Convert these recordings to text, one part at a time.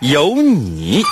有你。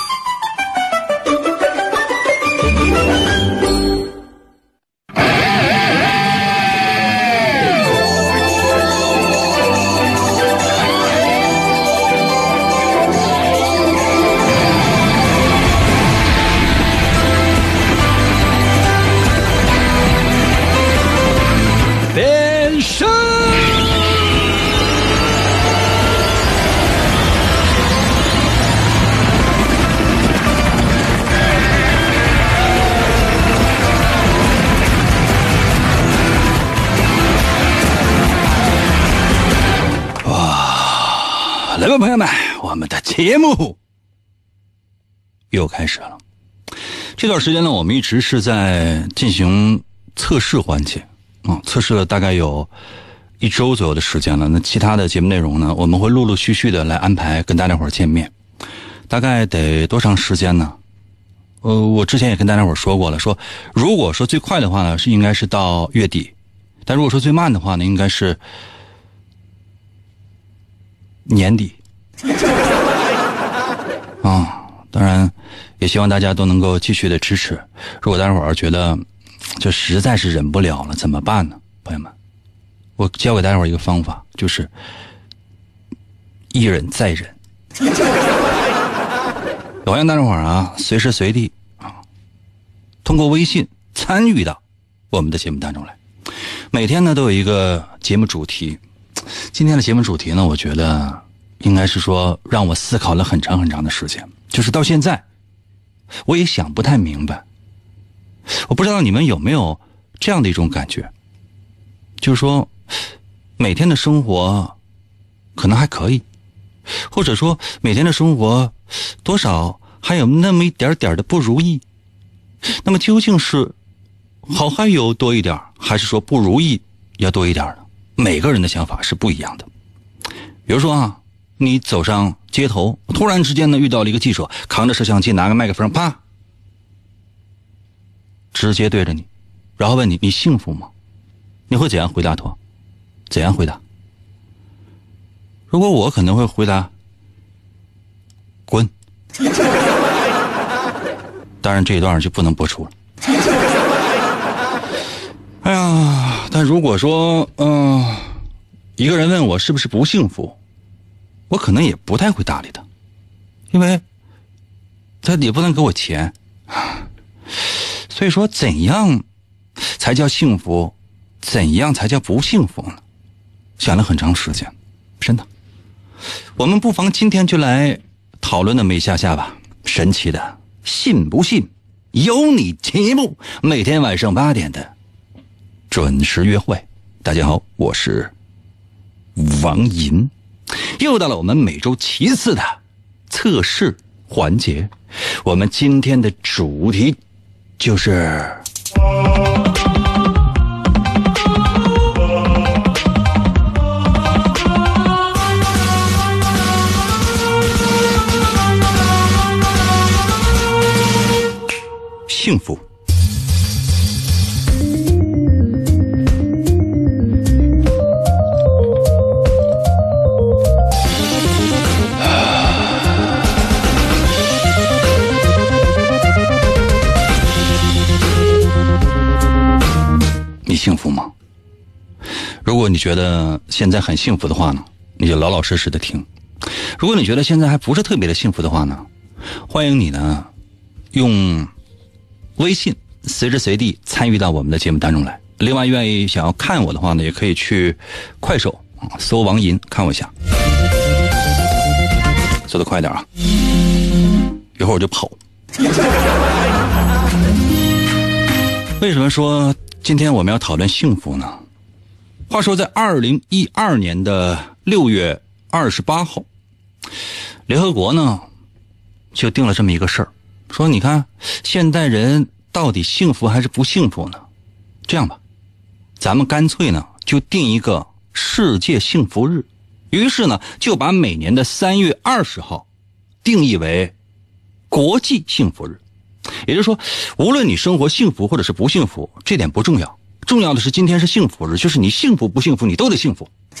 朋友们，我们的节目又开始了。这段时间呢，我们一直是在进行测试环节啊，测试了大概有一周左右的时间了。那其他的节目内容呢，我们会陆陆续续的来安排跟大家伙见面。大概得多长时间呢？呃，我之前也跟大家伙说过了，说如果说最快的话呢，是应该是到月底；但如果说最慢的话呢，应该是。年底 啊，当然也希望大家都能够继续的支持。如果待会儿觉得就实在是忍不了了，怎么办呢？朋友们，我教给大家伙儿一个方法，就是一忍再忍。欢迎大家伙儿啊，随时随地啊，通过微信参与到我们的节目当中来。每天呢都有一个节目主题。今天的节目主题呢，我觉得应该是说让我思考了很长很长的时间，就是到现在我也想不太明白。我不知道你们有没有这样的一种感觉，就是说每天的生活可能还可以，或者说每天的生活多少还有那么一点点的不如意。那么究竟是好还有多一点，还是说不如意要多一点呢？每个人的想法是不一样的。比如说啊，你走上街头，突然之间呢遇到了一个记者，扛着摄像机，拿个麦克风，啪，直接对着你，然后问你：“你幸福吗？”你会怎样回答他？怎样回答？如果我可能会回答：“滚。”当然这一段就不能播出了。哎呀，但如果说，嗯、一个人问我是不是不幸福，我可能也不太会搭理他，因为他也不能给我钱，所以说怎样才叫幸福，怎样才叫不幸福呢？想了很长时间，真的。我们不妨今天就来讨论那么一下下吧。神奇的，信不信由你节目，每天晚上八点的。准时约会，大家好，我是王银，又到了我们每周七次的测试环节。我们今天的主题就是幸福。如果你觉得现在很幸福的话呢，你就老老实实的听；如果你觉得现在还不是特别的幸福的话呢，欢迎你呢用微信随时随地参与到我们的节目当中来。另外，愿意想要看我的话呢，也可以去快手搜王银看我一下，走得快点啊，一会儿我就跑。为什么说今天我们要讨论幸福呢？话说，在二零一二年的六月二十八号，联合国呢就定了这么一个事儿，说你看现代人到底幸福还是不幸福呢？这样吧，咱们干脆呢就定一个世界幸福日，于是呢就把每年的三月二十号定义为国际幸福日。也就是说，无论你生活幸福或者是不幸福，这点不重要，重要的是今天是幸福日，就是你幸福不幸福，你都得幸福。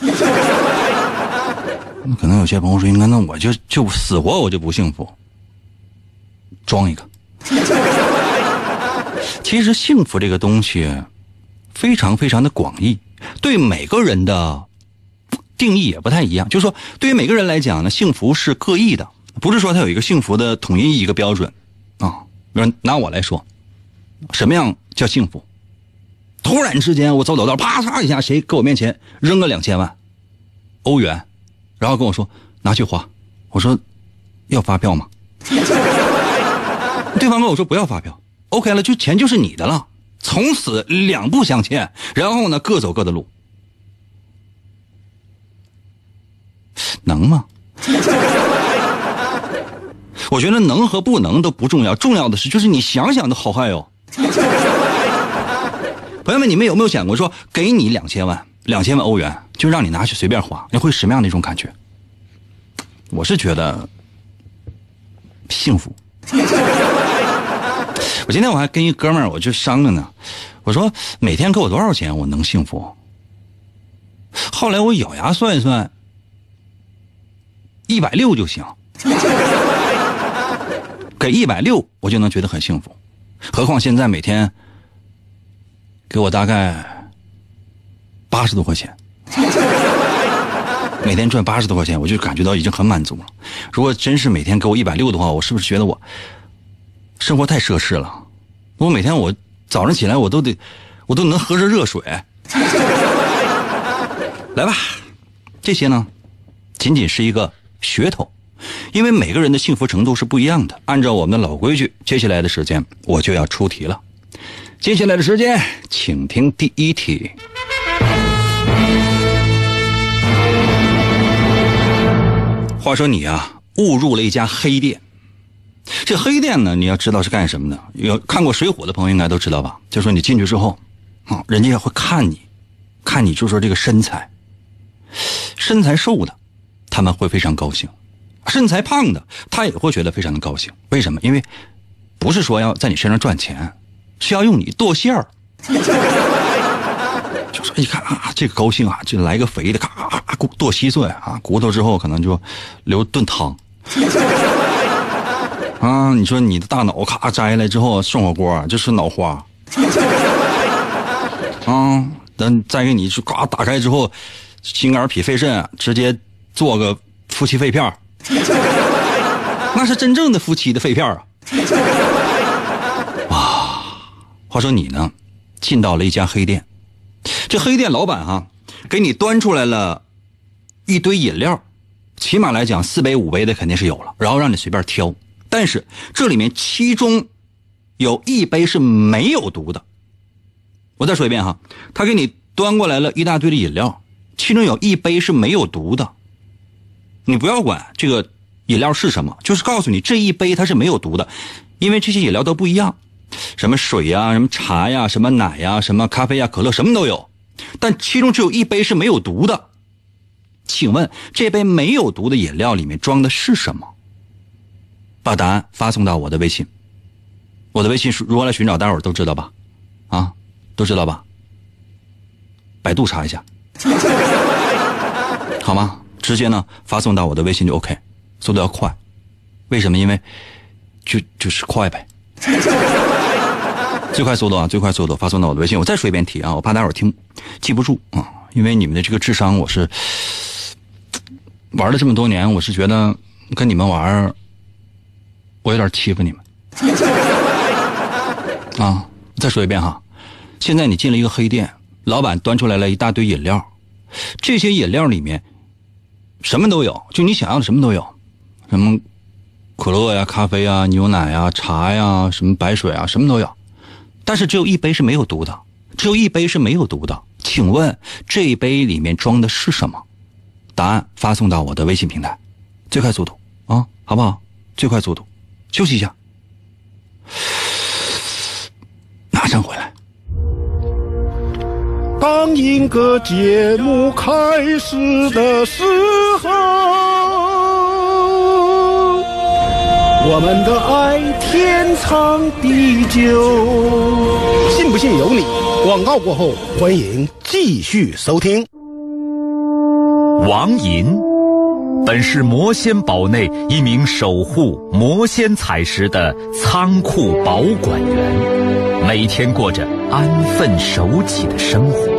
可能有些朋友说，应该那我就就死活我就不幸福，装一个。其实幸福这个东西非常非常的广义，对每个人的定义也不太一样。就是说，对于每个人来讲呢，幸福是各异的，不是说它有一个幸福的统一一个标准啊。比如拿我来说，什么样叫幸福？突然之间我走走道，啪嚓一下，谁搁我面前扔个两千万欧元，然后跟我说拿去花，我说要发票吗？对方跟我说不要发票，OK 了，就钱就是你的了，从此两不相欠，然后呢各走各的路，能吗？我觉得能和不能都不重要，重要的是就是你想想都好嗨哟。朋友们，你们有没有想过说，给你两千万，两千万欧元，就让你拿去随便花，你会什么样的一种感觉？我是觉得幸福。我今天我还跟一哥们儿我就商量呢，我说每天给我多少钱我能幸福？后来我咬牙算一算，一百六就行。给一百六，我就能觉得很幸福，何况现在每天给我大概八十多块钱，每天赚八十多块钱，我就感觉到已经很满足了。如果真是每天给我一百六的话，我是不是觉得我生活太奢侈了？我每天我早上起来我都得，我都能喝着热水。来吧，这些呢，仅仅是一个噱头。因为每个人的幸福程度是不一样的。按照我们的老规矩，接下来的时间我就要出题了。接下来的时间，请听第一题。话说你啊，误入了一家黑店。这黑店呢，你要知道是干什么的？有看过《水浒》的朋友应该都知道吧？就说你进去之后，啊，人家会看你，看你就说这个身材，身材瘦的，他们会非常高兴。身材胖的，他也会觉得非常的高兴。为什么？因为不是说要在你身上赚钱，是要用你剁馅儿。就说一看啊，这个高兴啊，就来个肥的，咔咔咔剁稀碎啊，骨头之后可能就留炖汤。啊，你说你的大脑咔摘下来之后涮火锅，就是脑花。啊，等再给你去呱打开之后，心肝脾肺肾直接做个夫妻肺片那是真正的夫妻的肺片啊！话说你呢，进到了一家黑店，这黑店老板哈，给你端出来了一堆饮料，起码来讲四杯五杯的肯定是有了，然后让你随便挑。但是这里面其中有一杯是没有毒的。我再说一遍哈，他给你端过来了一大堆的饮料，其中有一杯是没有毒的。你不要管这个饮料是什么，就是告诉你这一杯它是没有毒的，因为这些饮料都不一样，什么水呀、什么茶呀、什么奶呀、什么咖啡呀、可乐什么都有，但其中只有一杯是没有毒的。请问这杯没有毒的饮料里面装的是什么？把答案发送到我的微信，我的微信是如何来寻找？待会儿都知道吧？啊，都知道吧？百度查一下，好吗？直接呢发送到我的微信就 OK，速度要快，为什么？因为就就是快呗，最快速度啊，最快速度发送到我的微信。我再说一遍题啊，我怕待会儿听记不住啊，因为你们的这个智商，我是玩了这么多年，我是觉得跟你们玩，我有点欺负你们 啊。再说一遍哈，现在你进了一个黑店，老板端出来了一大堆饮料，这些饮料里面。什么都有，就你想要的什么都有，什么可乐呀、咖啡呀、牛奶呀、茶呀、什么白水啊，什么都有。但是只有一杯是没有毒的，只有一杯是没有毒的。请问这一杯里面装的是什么？答案发送到我的微信平台，最快速度啊，好不好？最快速度休息一下，马上回来。当一个节目开始的时候，我们的爱天长地久。信不信由你。广告过后，欢迎继续收听。王银，本是魔仙堡内一名守护魔仙彩石的仓库保管员，每天过着安分守己的生活。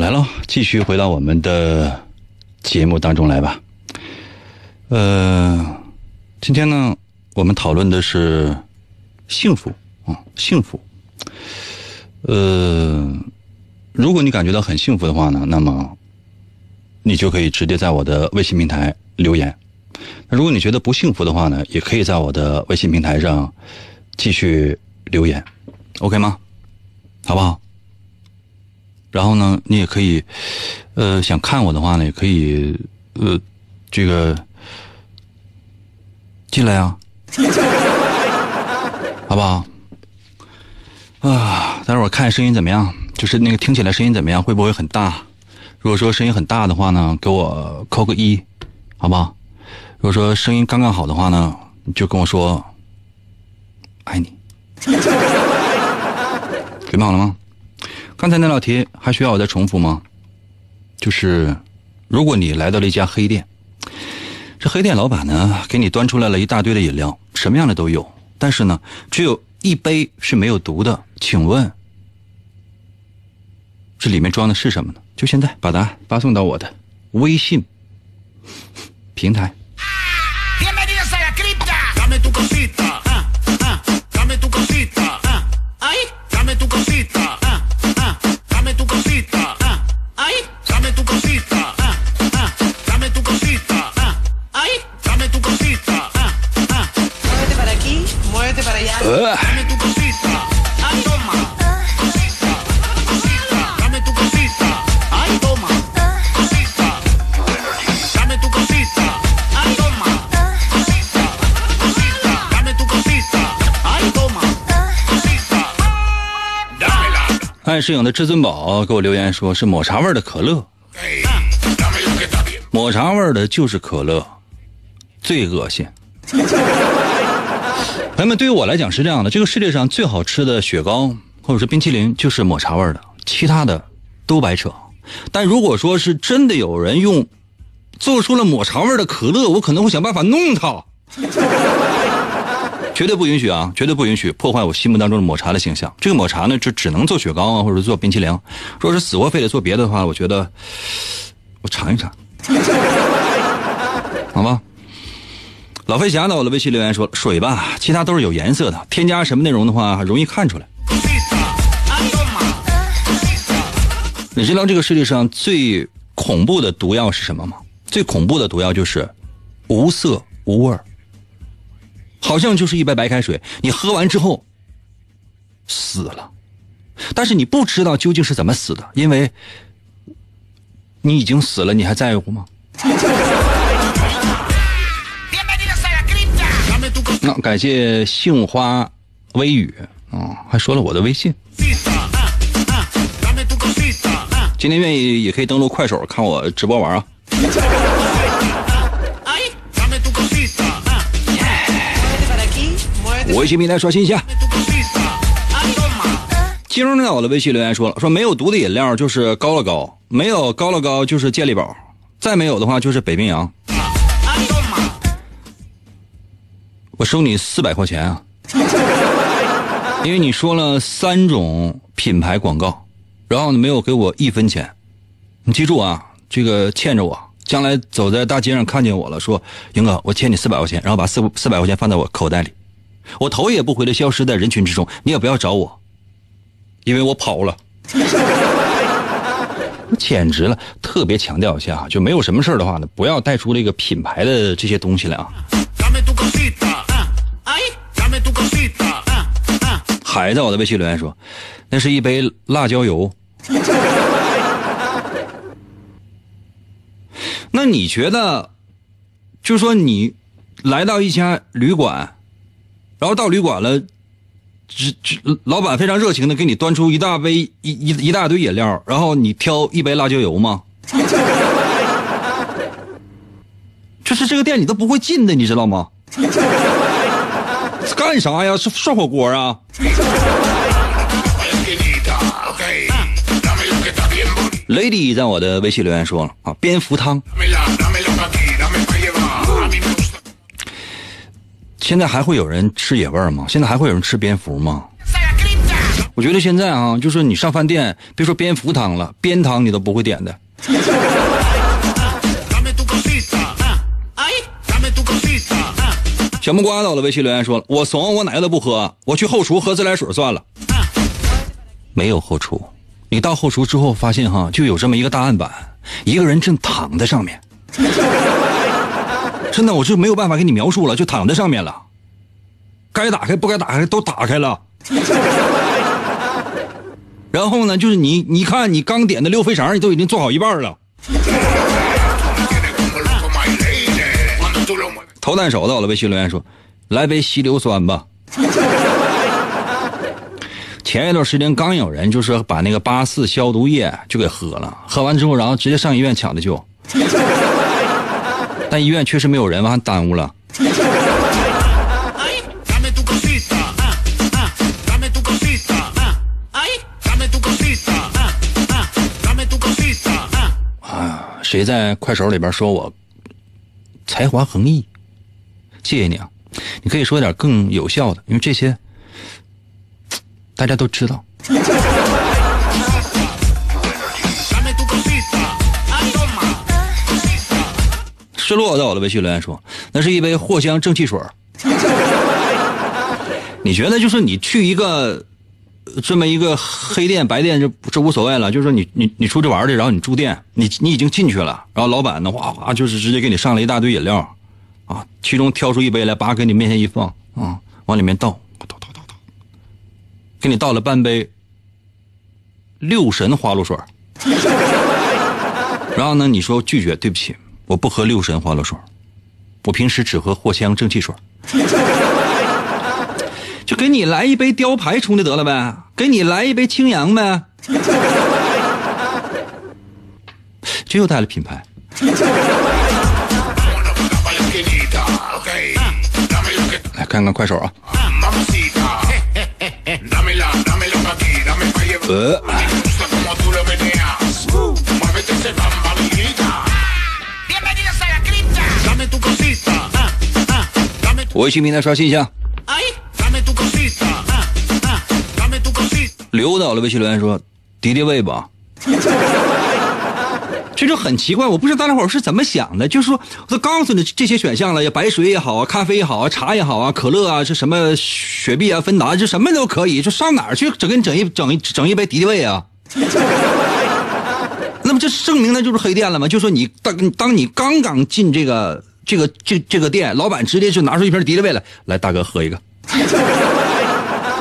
来了，继续回到我们的节目当中来吧。呃，今天呢，我们讨论的是幸福啊，幸福。呃，如果你感觉到很幸福的话呢，那么你就可以直接在我的微信平台留言。那如果你觉得不幸福的话呢，也可以在我的微信平台上继续留言，OK 吗？好不好？然后呢，你也可以，呃，想看我的话呢，也可以，呃，这个进来啊，好不好？啊，待会儿看声音怎么样？就是那个听起来声音怎么样？会不会很大？如果说声音很大的话呢，给我扣个一，好不好？如果说声音刚刚好的话呢，你就跟我说爱你，准备好了吗？刚才那道题还需要我再重复吗？就是，如果你来到了一家黑店，这黑店老板呢给你端出来了一大堆的饮料，什么样的都有，但是呢，只有一杯是没有毒的，请问这里面装的是什么呢？就现在把答案发送到我的微信平台。爱摄影的至尊宝给我留言说是抹茶味的可乐，抹茶味的就是可乐，最恶心。朋友们，对于我来讲是这样的，这个世界上最好吃的雪糕或者是冰淇淋就是抹茶味的，其他的都白扯。但如果说是真的有人用做出了抹茶味的可乐，我可能会想办法弄他。绝对不允许啊！绝对不允许破坏我心目当中的抹茶的形象。这个抹茶呢，就只能做雪糕啊，或者做冰淇淋。如果是死活非得做别的的话，我觉得我尝一尝，好吧？老飞侠到我的微信留言说：“水吧，其他都是有颜色的，添加什么内容的话，容易看出来。你知道这个世界上最恐怖的毒药是什么吗？最恐怖的毒药就是无色无味儿，好像就是一杯白开水，你喝完之后死了，但是你不知道究竟是怎么死的，因为你已经死了，你还在乎吗？那感谢杏花微雨啊、还说了我的微信。今天愿意也可以登录快手看我直播玩啊。微信平台刷新一下。tu cosita. Ay, toma. 金融在我的微信留言说了，说没有毒的饮料就是高乐高，没有高乐高就是健力宝，再没有的话就是北冰洋。我收你四百块钱啊，因为你说了三种品牌广告，然后呢没有给我一分钱。你记住啊，这个欠着我，将来走在大街上看见我了，说英哥，我欠你四百块钱，然后把四四百块钱放在我口袋里，我头也不回的消失在人群之中，你也不要找我，因为我跑了。简直了！特别强调一下啊，就没有什么事的话呢，不要带出这个品牌的这些东西来啊。海在我的微信留言说，那是一杯辣椒油。那你觉得，就说你来到一家旅馆，然后到旅馆了，只只老板非常热情的给你端出一大杯一一一大堆饮料，然后你挑一杯辣椒油吗？就是这个店你都不会进的，你知道吗？干啥呀？涮涮火锅啊。lady 在我的微信留言说了啊，蝙蝠汤。现在还会有人吃野味吗？现在还会有人吃蝙蝠吗？我觉得现在啊，就是你上饭店，别说蝙蝠汤了，边汤你都不会点的。小木瓜到了微信留言说了，我怂，我哪个都不喝，我去后厨喝自来水算了。没有后厨，你到后厨之后发现哈，就有这么一个大案板，一个人正躺在上面。真的，我就没有办法给你描述了，就躺在上面了。该打开不该打开都打开了。然后呢，就是你，你看你刚点的溜肥肠，你都已经做好一半了。投弹手到了微信留言说：“来杯稀硫酸吧。”前一段时间刚有人就是把那个八四消毒液就给喝了，喝完之后然后直接上医院抢的救，但医院确实没有人，完耽误了。Ay, dame tu cosita. ah, ah. Dame tu cosita. ah. Ay, dame tu cosita. ah, ah. Dame tu cosita. ah. 谁在快手里边说我才华横溢？谢谢你啊！你可以说点更有效的，因为这些 大家都知道。失落在我的微信留言说，那是一杯藿香正气水 你觉得就是你去一个这么一个黑店白店，这这无所谓了。就是说你你你出去玩去，然后你住店，你你已经进去了，然后老板呢哗哗就是直接给你上了一大堆饮料，啊，其中挑出一杯来，把给你面前一放，啊，往里面倒，倒倒倒倒，给你倒了半杯六神花露水 然后呢，你说拒绝，对不起，我不喝六神花露水，我平时只喝藿香正气水 就给你来一杯雕牌冲的得了呗，给你来一杯青阳呗，这又带了品牌。看看快手啊！呃，微信平台刷新一下。刘导的微信留言说：“敌敌畏吧。”这就很奇怪，我不知道大家伙是怎么想的。就是说，我都告诉你这些选项了，白水也好啊，咖啡也好啊，茶也好啊，可乐啊，这什么雪碧啊、芬达，这什么都可以。就上哪儿去整给你整一整一整一杯敌敌畏啊？那么这证明那就是黑店了吗？就说你当当你刚刚进这个这个这这个店，老板直接就拿出一瓶敌敌畏来，来大哥喝一个。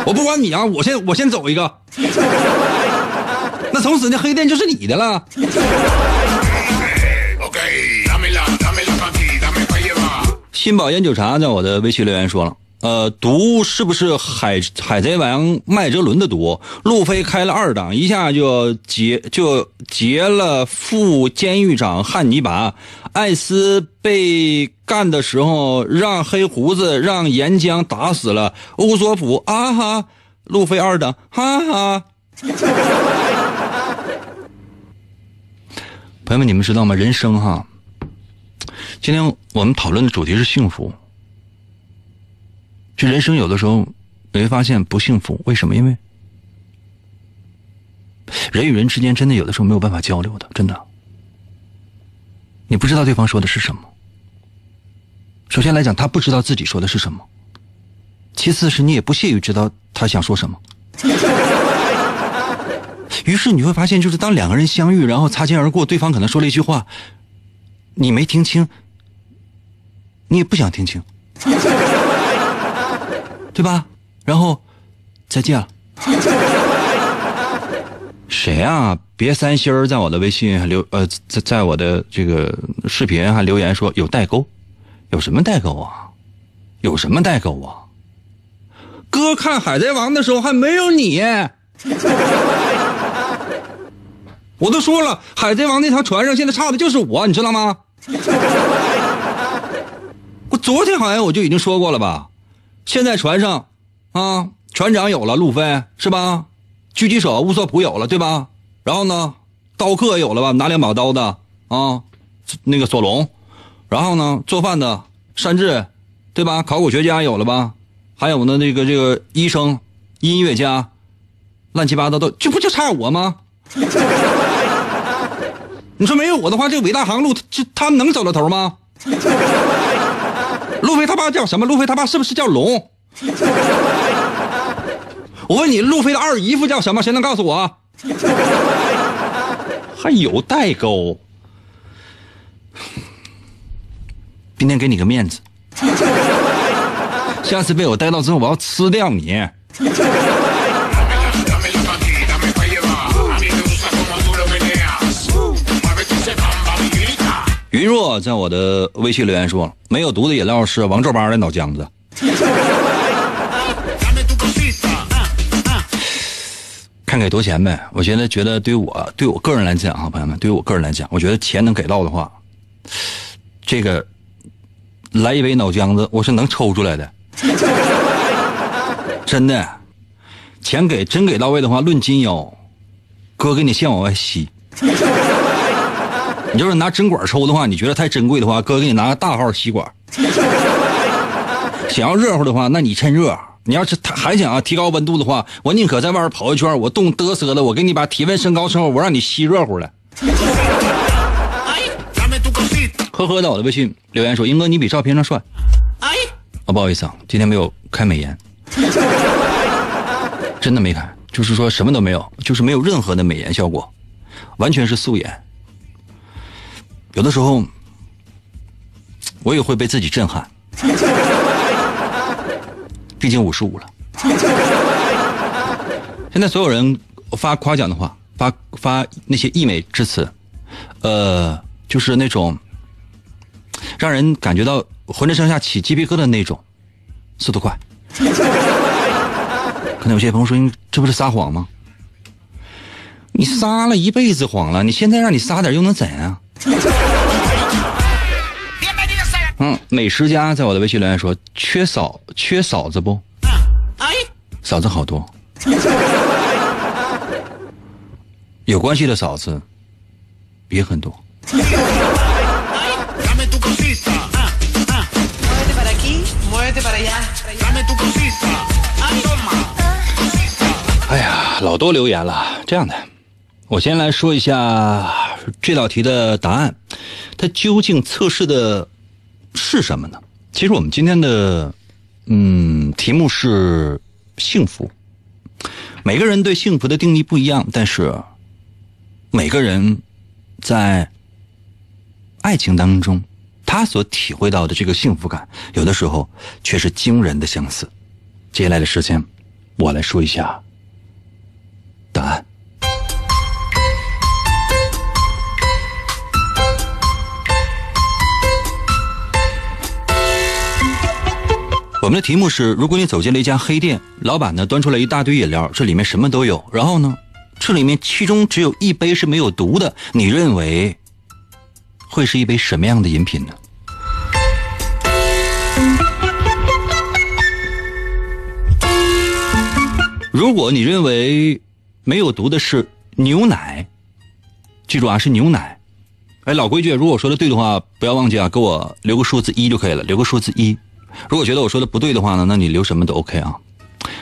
我不管你啊，我先我先走一个。那从此那黑店就是你的了。Ok, 新宝烟酒茶在我的微信留言说了，呃，毒是不是海海贼王麦哲伦的毒？路飞开了二档，一下就劫就劫了副监狱长汉尼拔。艾斯被干的时候，让黑胡子让岩浆打死了乌索普啊哈！路飞二档，哈哈。朋友们，你们知道吗？人生哈，今天我们讨论的主题是幸福。就人生有的时候你会发现不幸福，为什么？因为人与人之间真的有的时候没有办法交流的，真的。你不知道对方说的是什么。首先来讲，他不知道自己说的是什么；其次是你也不屑于知道他想说什么。于是你会发现，就是当两个人相遇，然后擦肩而过，对方可能说了一句话，你没听清，你也不想听清，对吧？然后再见了。谁啊？别三心儿，在我的微信留呃，在在我的这个视频还留言说有代沟，有什么代沟啊？有什么代沟啊？哥看海贼王的时候还没有你。我都说了，海贼王那条船上现在差的就是我，你知道吗？我昨天好像我就已经说过了吧？现在船上，啊，船长有了，路飞是吧？狙击手乌索普有了，对吧？然后呢，刀客有了吧？拿两把刀的啊，那个索隆，然后呢，做饭的山治，对吧？考古学家有了吧？还有呢，那个这个医生、音乐家，乱七八糟都，这不就差我吗？你说没有我的话，这伟大航路这他能走到头吗？路飞他爸叫什么？路飞他爸是不是叫龙？我问你，路飞的二姨夫叫什么？谁能告诉我？还有代沟？今天给你个面子，下次被我逮到之后，我要吃掉你。云若在我的微信留言说：“没有毒的饮料是王皱巴的脑浆子。看给多钱呗。我现在觉得对我对我个人来讲啊，朋友们，对于我个人来讲，我觉得钱能给到的话，这个来一杯脑浆子，我是能抽出来的，真的。钱给真给到位的话，论斤腰，哥给你先往外吸。你要是拿针管抽的话，你觉得太珍贵的话，哥给你拿个大号吸管。想要热乎的话，那你趁热。你要是还想要提高温度的话，我宁可在外边跑一圈，我冻嘚瑟的，我给你把体温升高之后，我让你吸热乎了。呵呵，在我的微信留言说：“英哥，你比照片上帅。Ay, ”啊，不好意思啊，今天没有开美颜，真的没开，就是说什么都没有，就是没有任何的美颜效果，完全是素颜。有的时候，我也会被自己震撼，毕竟五十五了。现在所有人发夸奖的话，发发那些溢美之词，呃，就是那种让人感觉到浑身上下起鸡皮疙瘩的那种，速度快。可能有些朋友说：“你这不是撒谎吗？”你撒了一辈子谎了，你现在让你撒点又能怎样？嗯。美食家在我的微信留言说缺嫂缺嫂子不？啊哎。嫂子好多。有关系的嫂子也很多。哎。呀老多留言了这样的。我先来说一下这道题的答案。它究竟测试的是什么呢？其实我们今天的嗯题目是幸福。每个人对幸福的定义不一样，但是每个人在爱情当中，他所体会到的这个幸福感，有的时候却是惊人的相似。接下来的时间，我来说一下答案。我们的题目是：如果你走进了一家黑店，老板呢端出来一大堆饮料，这里面什么都有，然后呢，这里面其中只有一杯是没有毒的，你认为会是一杯什么样的饮品呢？如果你认为没有毒的是牛奶，记住啊，是牛奶。哎，老规矩，如果说的对的话，不要忘记啊，给我留个数字一就可以了，留个数字一。如果觉得我说的不对的话呢，那你留什么都 OK 啊。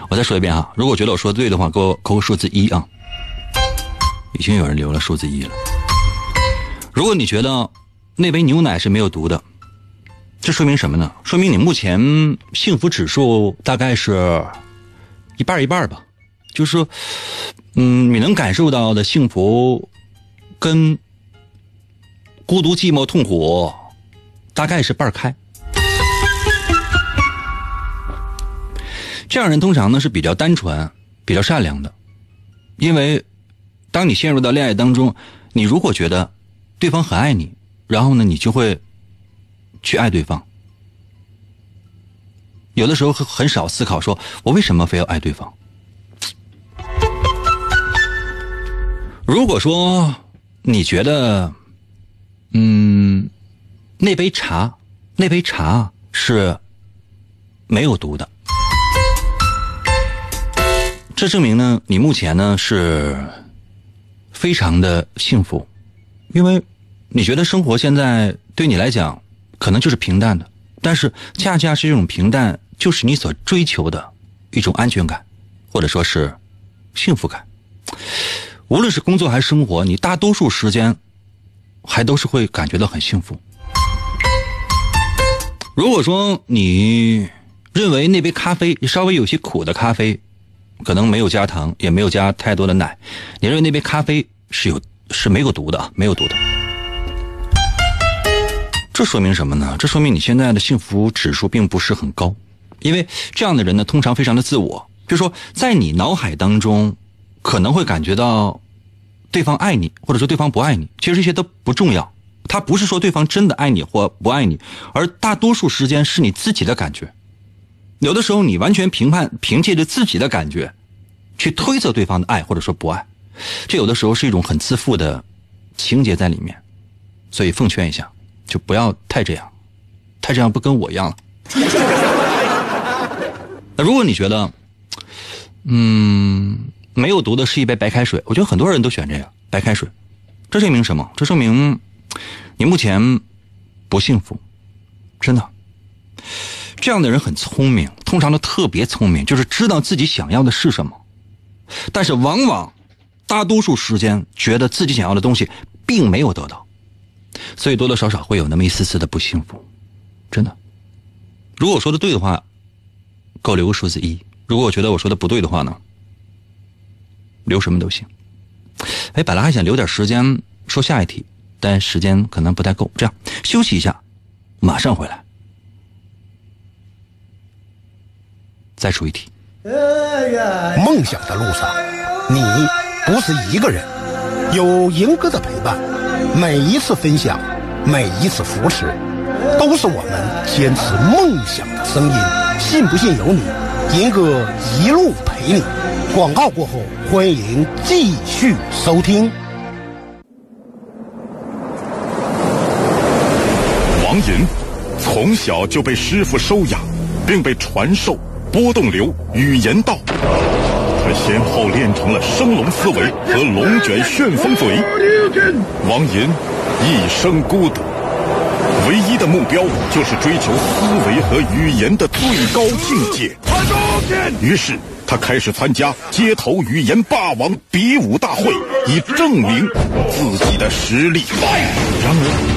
我再说一遍啊，如果觉得我说的对的话，给我扣个数字一啊。已经有人留了数字一了。如果你觉得那杯牛奶是没有毒的，这说明什么呢？说明你目前幸福指数大概是一半一半吧。就是说，嗯，你能感受到的幸福跟孤独、寂寞、痛苦大概是半开。这样人通常呢是比较单纯、比较善良的，因为当你陷入到恋爱当中，你如果觉得对方很爱你，然后呢，你就会去爱对方。有的时候很很少思考，说我为什么非要爱对方。如果说你觉得，嗯，那杯茶，那杯茶是没有毒的，这证明呢，你目前呢是非常的幸福，因为你觉得生活现在对你来讲可能就是平淡的，但是恰恰是这种平淡，就是你所追求的一种安全感，或者说是幸福感。无论是工作还是生活，你大多数时间还都是会感觉到很幸福。如果说你认为那杯咖啡稍微有些苦的咖啡，可能没有加糖，也没有加太多的奶，你认为那杯咖啡是有是没有毒的啊，没有毒的。这说明什么呢？这说明你现在的幸福指数并不是很高，因为这样的人呢，通常非常的自我，比如说在你脑海当中。可能会感觉到对方爱你，或者说对方不爱你，其实这些都不重要。他不是说对方真的爱你或不爱你，而大多数时间是你自己的感觉。有的时候你完全评判，凭借着自己的感觉去推测对方的爱或者说不爱，这有的时候是一种很自负的情节在里面。所以奉劝一下，就不要太这样，太这样不跟我一样了。那如果你觉得，嗯。没有毒的是一杯白开水，我觉得很多人都选这个白开水，这说明什么？这说明你目前不幸福，真的。这样的人很聪明，通常都特别聪明，就是知道自己想要的是什么，但是往往大多数时间觉得自己想要的东西并没有得到，所以多多少少会有那么一丝丝的不幸福，真的。如果我说的对的话，给我留个数字一；如果我觉得我说的不对的话呢？留什么都行。哎，本来还想留点时间说下一题，但时间可能不太够。这样休息一下，马上回来，再出一题。梦想的路上，你不是一个人，有银哥的陪伴，每一次分享，每一次扶持，都是我们坚持梦想的声音。信不信由你，银哥一路陪你。广告过后，欢迎继续收听。王银从小就被师傅收养，并被传授波动流语言道。他先后练成了升龙思维和龙卷旋风嘴。王银一生孤独，唯一的目标就是追求思维和语言的最高境界。于是。他开始参加街头语言霸王比武大会，以证明自己的实力。然而。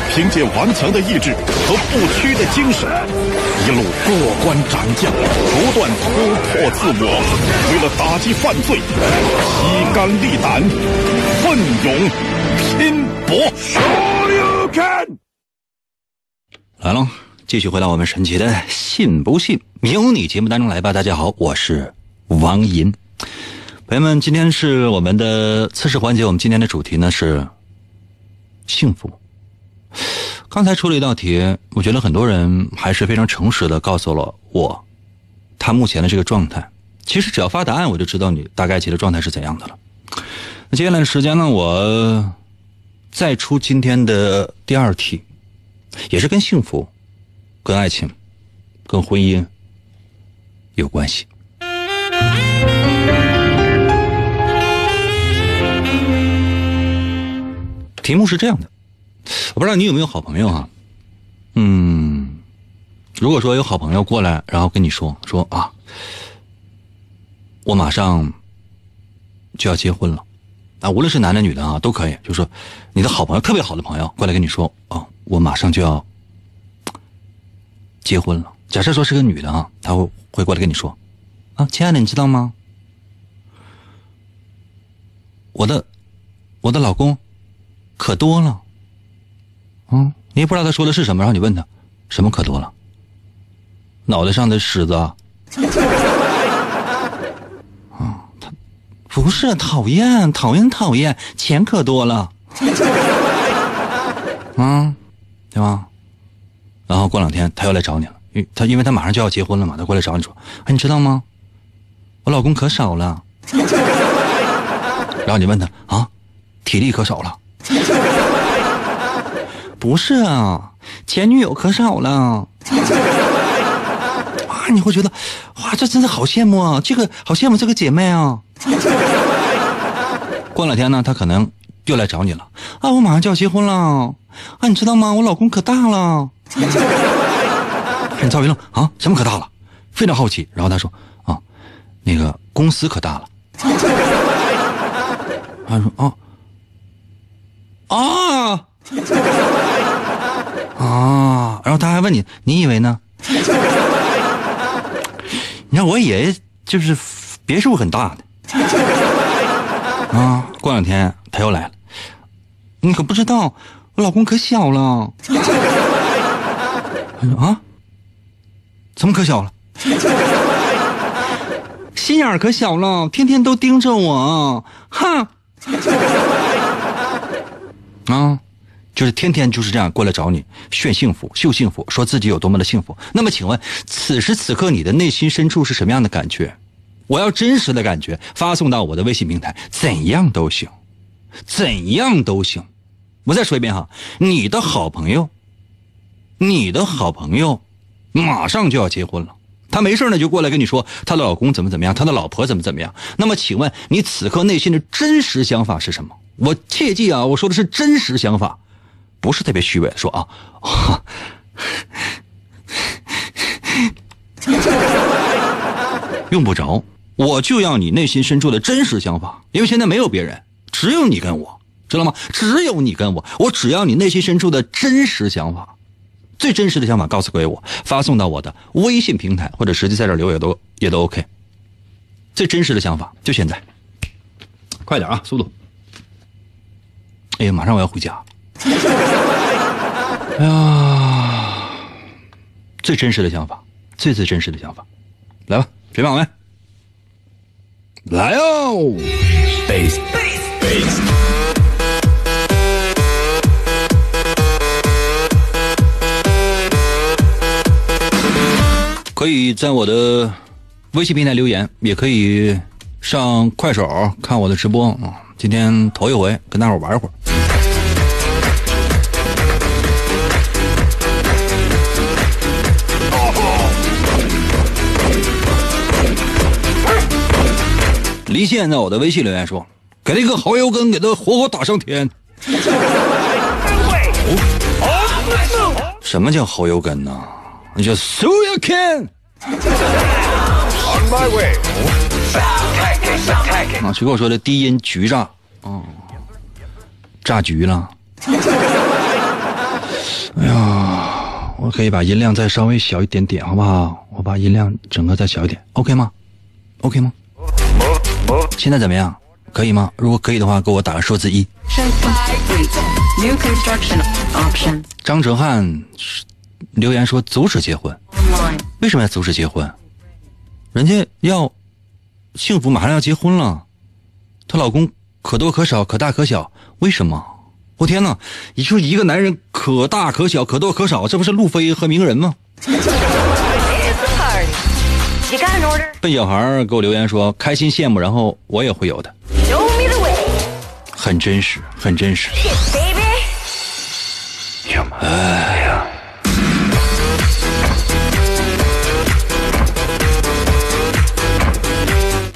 凭借顽强的意志和不屈的精神，一路过关斩将，不断突破自我。为了打击犯罪，披肝沥。胆，奋勇拼搏。来喽，继续回到我们神奇的“信不信由你”节目当中来吧。大家好，我是王银。朋友们，今天是我们的测试环节，我们今天的主题呢是幸福。刚才出了一道题，我觉得很多人还是非常诚实的告诉了我他目前的这个状态。其实只要发答案，我就知道你大概其的状态是怎样的了。那接下来的时间呢，我再出今天的第二题。也是跟幸福、跟爱情、跟婚姻有关系。题目是这样的，我不知道你有没有好朋友啊？嗯，如果说有好朋友过来，然后跟你说说啊，我马上就要结婚了啊，无论是男的女的啊，都可以。就是说你的好朋友，特别好的朋友过来跟你说啊。我马上就要结婚了。假设说是个女的啊，她会会过来跟你说：“啊，亲爱的，你知道吗？我的我的老公可多了。”嗯，你也不知道他说的是什么，然后你问他什么可多了？脑袋上的虱子啊？啊，他不是讨厌，讨厌，讨厌，钱可多了。嗯。对吧？然后过两天他又来找你了，因他因为他马上就要结婚了嘛，他过来找你说：“哎，你知道吗？我老公可少了。”然后你问他啊，体力可少了？不是啊，前女友可少了。啊，你会觉得哇，这真的好羡慕啊，这个好羡慕这个姐妹啊。过两天呢，他可能又来找你了啊，我马上就要结婚了。啊，你知道吗？我老公可大了。你赵云愣啊，什么可大了？非常好奇。然后他说啊，那个公司可大了。他说啊啊，啊然后他还问你，你以为呢？你看我爷爷就是别墅很大的 啊。过两天他又来了，你可不知道。我老公可小了，啊？怎么可小了？心眼可小了，天天都盯着我，哼！啊，就是天天就是这样过来找你炫幸福、秀幸福，说自己有多么的幸福。那么，请问此时此刻你的内心深处是什么样的感觉？我要真实的感觉，发送到我的微信平台，怎样都行，怎样都行。我再说一遍哈，你的好朋友，你的好朋友，马上就要结婚了。他没事呢，就过来跟你说他的老公怎么怎么样，他的老婆怎么怎么样。那么，请问你此刻内心的真实想法是什么？我切记啊，我说的是真实想法，不是特别虚伪的说啊。用不着，我就要你内心深处的真实想法，因为现在没有别人，只有你跟我。知道吗？只有你跟我，我只要你内心深处的真实想法，最真实的想法，告诉给我，发送到我的微信平台，或者实际在这留也都也都 OK。最真实的想法就现在，快点啊，速度！哎呀，马上我要回家。哎呀，最真实的想法，最最真实的想法，来吧，准备好没？来哦！Base base。可以在我的微信平台留言，也可以上快手看我的直播啊！今天头一回跟大伙玩一会儿。离线在我的微信留言说：“给那个蚝油根，给他活活打上天。”什么叫蚝油根呢？那叫 So you can。啊，谁跟我说的低音橘炸？哦，炸橘了。哎呀，我可以把音量再稍微小一点点，好不好？我把音量整个再小一点，OK 吗？OK 吗？现在怎么样？可以吗？如果可以的话，给我打个数字一。张哲瀚留言说阻止结婚，为什么要阻止结婚？人家要幸福，马上要结婚了，她老公可多可少，可大可小，为什么？我天哪！你说一个男人可大可小，可多可少，这不是路飞和鸣人吗？笨小孩给我留言说开心羡慕，然后我也会有的，很真实，很真实。哎呀，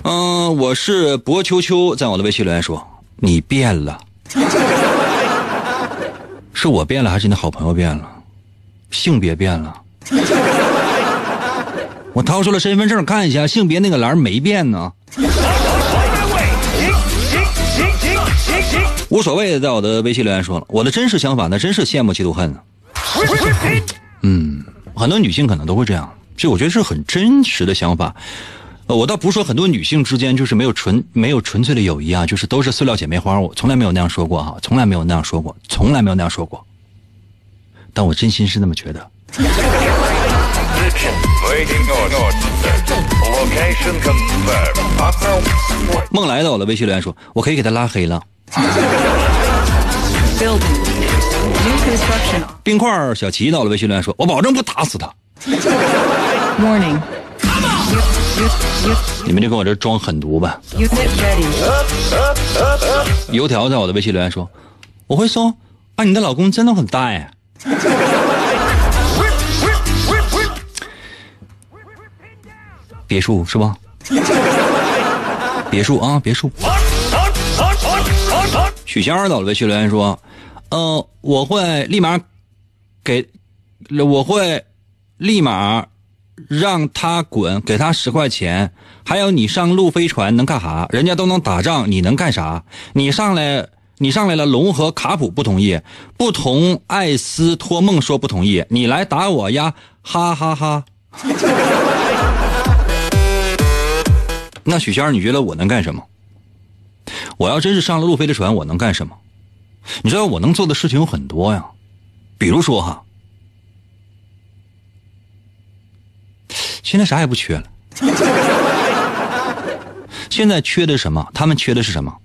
嗯，我是博秋秋，在我的微信留言说你变了，是我变了还是你的好朋友变了？性别变了？我掏出了身份证看一下，性别那个栏没变呢。无所谓的，在我的微信留言说了，我的真实想法那真是羡慕嫉妒恨呢。嗯，很多女性可能都会这样，这我觉得是很真实的想法。呃，我倒不是说很多女性之间就是没有纯没有纯粹的友谊啊，就是都是塑料姐妹花，我从来没有那样说过哈，从来没有那样说过，从来没有那样说过。但我真心是那么觉得。梦来到我的微信留言说，我可以给他拉黑了。冰块小齐到了微信留言说，我保证不打死他。你们就跟我这装狠毒吧。油条在我的微信留言说，我会说，啊，你的老公真的很大哎。别墅是吧？别墅啊，别墅。许仙到了微信留言说：“呃，我会立马给，我会立马让他滚，给他十块钱。还有你上路飞船能干啥？人家都能打仗，你能干啥？你上来，你上来了，龙和卡普不同意，不同艾斯托梦说不同意，你来打我呀，哈哈哈。”那许仙你觉得我能干什么？我要真是上了路飞的船，我能干什么？你知道我能做的事情有很多呀，比如说哈，现在啥也不缺了。现在缺的什么？他们缺的是什么？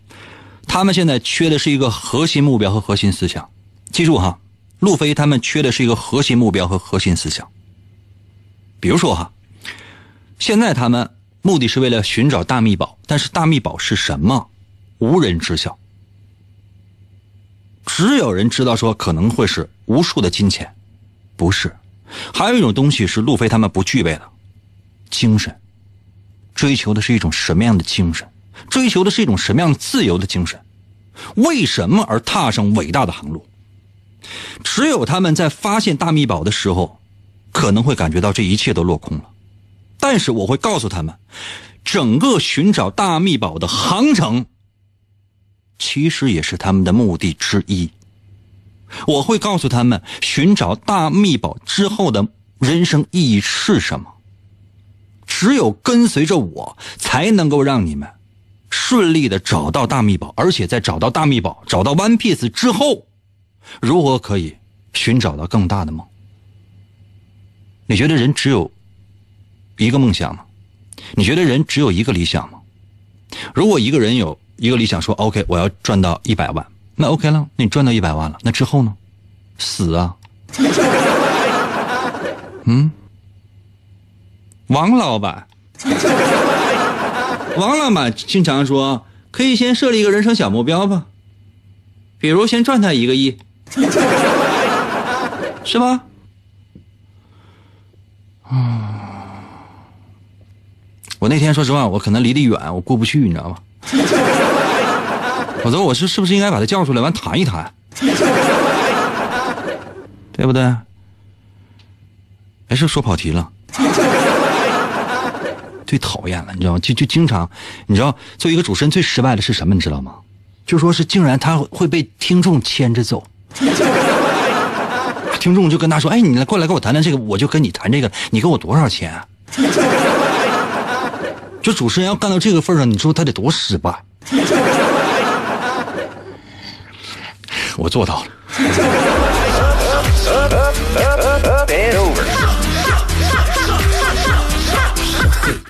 他们现在缺的是一个核心目标和核心思想。记住哈，路飞他们缺的是一个核心目标和核心思想。比如说哈，现在他们。目的是为了寻找大秘宝，但是大秘宝是什么，无人知晓。只有人知道说可能会是无数的金钱，不是。还有一种东西是路飞他们不具备的，精神。追求的是一种什么样的精神？追求的是一种什么样自由的精神？为什么而踏上伟大的航路？只有他们在发现大秘宝的时候，可能会感觉到这一切都落空了。但是我会告诉他们，整个寻找大秘宝的航程，其实也是他们的目的之一。我会告诉他们，寻找大秘宝之后的人生意义是什么。只有跟随着我，才能够让你们顺利的找到大秘宝，而且在找到大秘宝、找到 One Piece 之后，如何可以寻找到更大的梦？你觉得人只有？一个梦想吗？你觉得人只有一个理想吗？如果一个人有一个理想，说 OK，我要赚到一百万，那 OK 了，那你赚到一百万了，那之后呢？死啊！嗯，王老板，王老板经常说，可以先设立一个人生小目标吧，比如先赚他一个亿，是吧？啊。我那天说实话，我可能离得远，我过不去，你知道吗？否则我是是不是应该把他叫出来，完谈一谈，对不对？哎，是说跑题了，最讨厌了，你知道吗？就就经常，你知道，作为一个主持人最失败的是什么？你知道吗？就说是竟然他会被听众牵着走，听众就跟他说：“哎，你来过来跟我谈谈这个，我就跟你谈这个，你给我多少钱？”就主持人要干到这个份上，你说他得多失败？我做到了。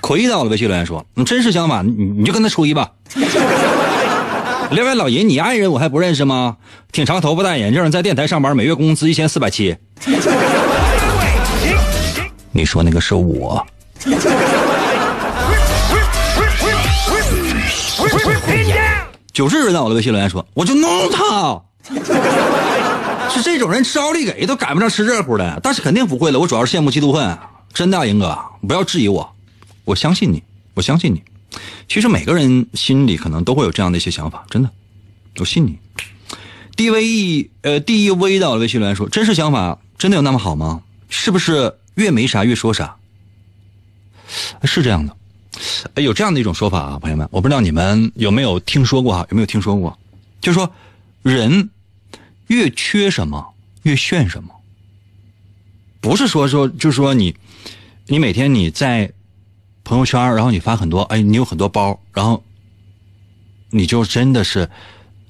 亏到了呗，徐留言说：“你真是相反，你你就跟他吹吧。”另外，老爷，你爱人我还不认识吗？挺长头发，戴眼镜，在电台上班，每月工资一千四百七。你说那个是我。九世人到我的微信留言说：“我就弄他。”是这种人招里给都赶不上吃热乎的，但是肯定不会了。我主要是羡慕嫉妒恨，真的，啊，英哥，不要质疑我，我相信你，我相信你。其实每个人心里可能都会有这样的一些想法，真的，我信你。D V E 呃 D E V 到了微信留言说：“真实想法真的有那么好吗？是不是越没啥越说啥？”是这样的，有这样的一种说法啊，朋友们，我不知道你们有没有听说过哈？有没有听说过？就是说人。越缺什么越炫什么，不是说说就是说你，你每天你在朋友圈，然后你发很多，哎，你有很多包，然后你就真的是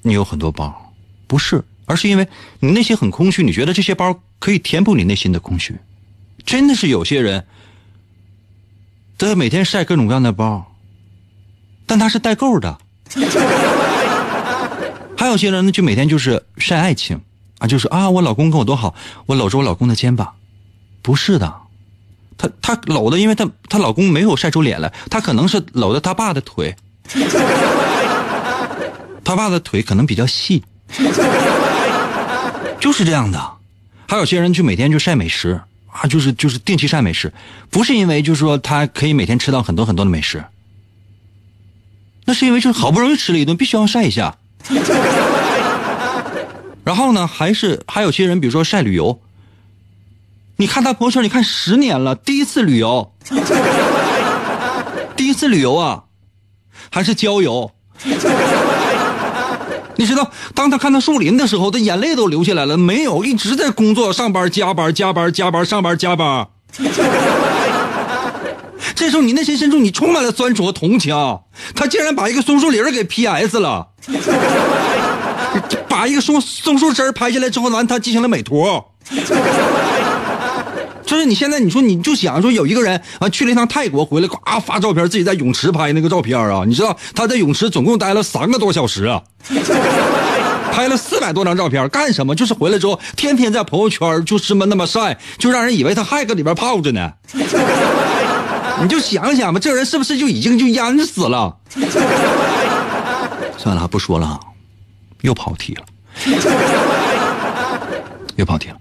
你有很多包，不是，而是因为你内心很空虚，你觉得这些包可以填补你内心的空虚，真的是有些人，他每天晒各种各样的包，但他是代购的。还有些人呢，就每天就是晒爱情，啊，就是啊，我老公跟我多好，我搂着我老公的肩膀，不是的，他他搂的，因为他他老公没有晒出脸来，他可能是搂着他爸的腿，他爸的腿可能比较细，就是这样的。还有些人就每天就晒美食啊，就是就是定期晒美食，不是因为就是说他可以每天吃到很多很多的美食，那是因为就是好不容易吃了一顿，必须要晒一下。然后呢，还是还有些人，比如说晒旅游。你看他朋友圈，你看十年了，第一次旅游，第一次旅游啊，还是郊游。你知道，当他看到树林的时候，他眼泪都流下来了。没有，一直在工作、上班、加班、加班、加班、上班、加班。这时候，你内心深处你充满了酸楚和同情。他竟然把一个松树林给 PS 了，把一个松松树枝拍下来之后，完他进行了美图。就是你现在，你说你就想说有一个人啊去了一趟泰国回来，呱发照片，自己在泳池拍那个照片啊。你知道他在泳池总共待了三个多小时啊，拍了四百多张照片，干什么？就是回来之后天天在朋友圈就这么那么晒，就让人以为他还搁里边泡着呢。你就想想吧，这人是不是就已经就淹死了？算了，不说了，又跑题了，又跑题了。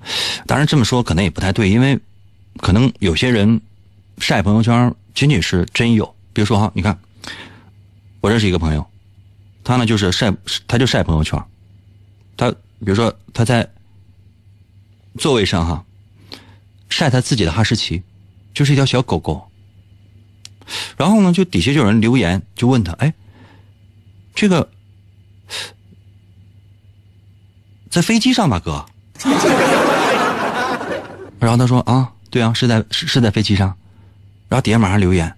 当然这么说可能也不太对，因为可能有些人晒朋友圈仅仅是真有。比如说哈，你看，我认识一个朋友，他呢就是晒，他就晒朋友圈，他比如说他在座位上哈晒他自己的哈士奇，就是一条小狗狗。然后呢，就底下就有人留言，就问他：“哎，这个在飞机上吧，哥？”然后他说：“啊，对啊，是在是是在飞机上。”然后底下马上留言，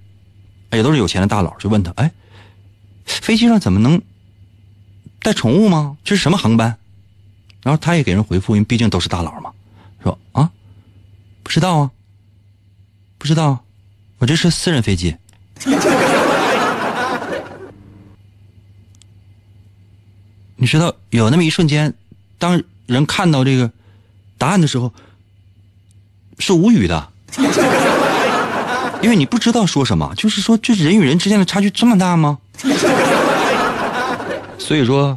也都是有钱的大佬，就问他：“哎，飞机上怎么能带宠物吗？这是什么航班？”然后他也给人回复，因为毕竟都是大佬嘛，说：“啊，不知道啊，不知道，我这是私人飞机。”你知道有那么一瞬间，当人看到这个答案的时候，是无语的，因为你不知道说什么。就是说，这人与人之间的差距这么大吗？所以说，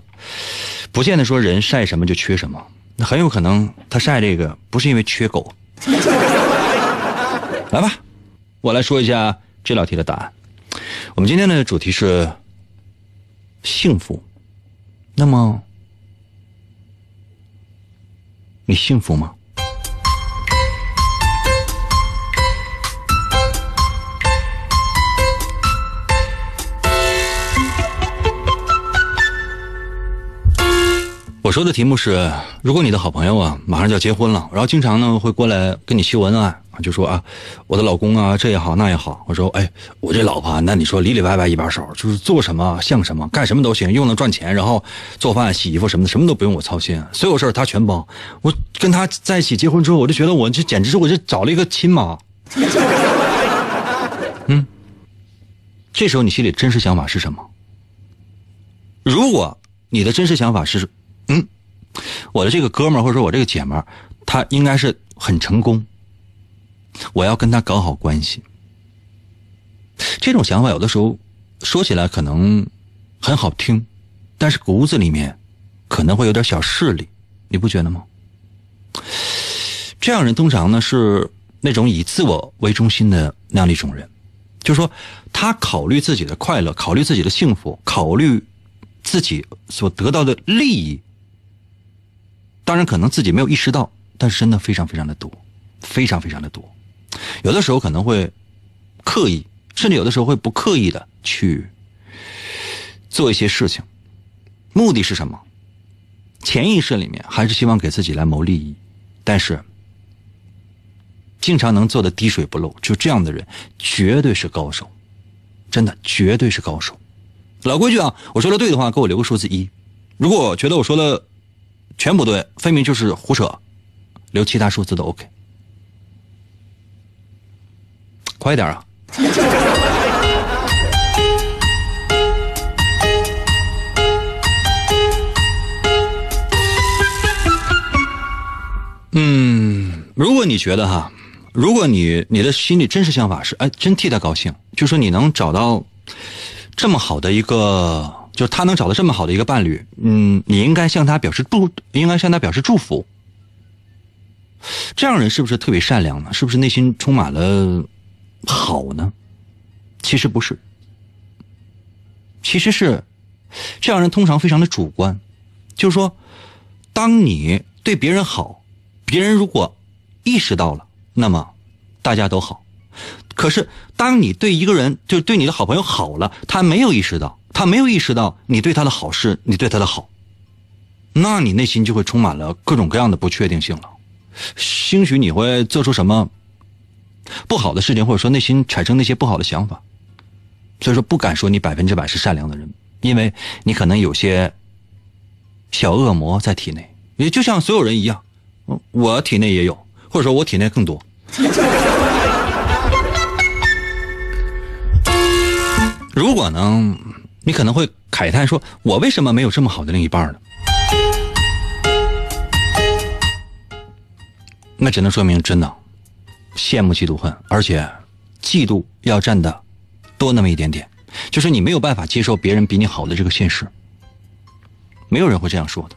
不见得说人晒什么就缺什么，那很有可能他晒这个不是因为缺狗。来吧，我来说一下这道题的答案。我们今天的主题是幸福，那么你幸福吗？我说的题目是：如果你的好朋友啊马上就要结婚了，然后经常呢会过来跟你秀恩爱。就说啊，我的老公啊，这也好那也好。我说，哎，我这老婆，那你说里里外外一把手，就是做什么像什么，干什么都行，又能赚钱，然后做饭、洗衣服什么的，什么都不用我操心，所有事儿他全包。我跟他在一起结婚之后，我就觉得我这简直是我这找了一个亲妈。嗯，这时候你心里真实想法是什么？如果你的真实想法是，嗯，我的这个哥们儿或者说我这个姐们儿，他应该是很成功，我要跟他搞好关系。这种想法有的时候说起来可能很好听，但是骨子里面可能会有点小势力，你不觉得吗？这样人通常呢是那种以自我为中心的那样的一种人，就是说他考虑自己的快乐，考虑自己的幸福，考虑自己所得到的利益。当然，可能自己没有意识到，但是真的非常非常的多，非常非常的多。有的时候可能会刻意，甚至有的时候会不刻意的去做一些事情，目的是什么？潜意识里面还是希望给自己来谋利益，但是经常能做的滴水不漏，就这样的人绝对是高手，真的绝对是高手。老规矩啊，我说的对的话，给我留个数字一；如果觉得我说的全不对，分明就是胡扯，留其他数字都 OK。快点啊！嗯，如果你觉得哈，如果你你的心里真实想法是，哎，真替他高兴，就说你能找到这么好的一个，就他能找到这么好的一个伴侣，嗯，你应该向他表示祝，应该向他表示祝福。这样人是不是特别善良呢？是不是内心充满了好呢？其实不是，其实是这样人通常非常的主观，就是说，当你对别人好。别人如果意识到了，那么大家都好。可是，当你对一个人，就对你的好朋友好了，他没有意识到，他没有意识到你对他的好是你对他的好，那你内心就会充满了各种各样的不确定性了。兴许你会做出什么不好的事情，或者说内心产生那些不好的想法。所以说，不敢说你百分之百是善良的人，因为你可能有些小恶魔在体内，也就像所有人一样。我体内也有，或者说我体内更多。如果能，你可能会慨叹说：“我为什么没有这么好的另一半呢？”那只能说明真的羡慕、嫉妒、恨，而且嫉妒要占的多那么一点点，就是你没有办法接受别人比你好的这个现实。没有人会这样说的。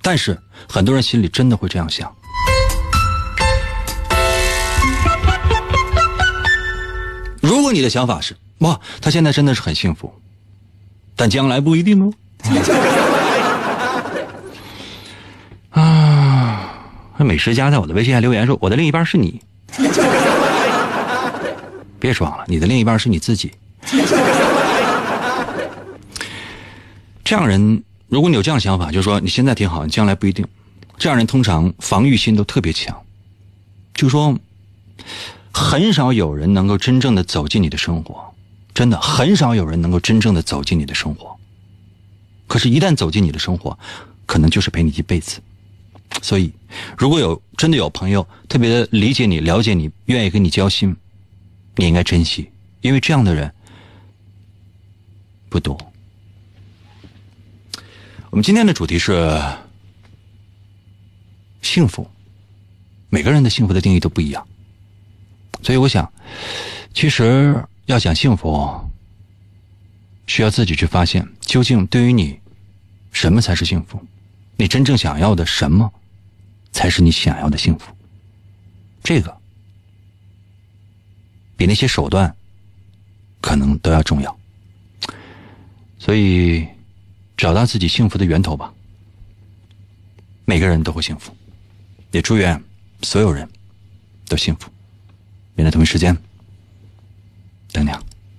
但是很多人心里真的会这样想。如果你的想法是哇，他现在真的是很幸福，但将来不一定哦。啊，那美食家在我的微信上留言说：“我的另一半是你。”别装了，你的另一半是你自己。这样人。如果你有这样想法，就是说你现在挺好，你将来不一定。这样人通常防御心都特别强，就说很少有人能够真正的走进你的生活，真的很少有人能够真正的走进你的生活。可是，一旦走进你的生活，可能就是陪你一辈子。所以，如果有真的有朋友特别的理解你、了解你、愿意跟你交心，你应该珍惜，因为这样的人不多。我们今天的主题是幸福，每个人的幸福的定义都不一样，所以我想，其实要想幸福，需要自己去发现，究竟对于你，什么才是幸福？你真正想要的什么，才是你想要的幸福？这个比那些手段可能都要重要，所以。找到自己幸福的源头吧。每个人都会幸福，也祝愿所有人都幸福。明天同一时间，等你。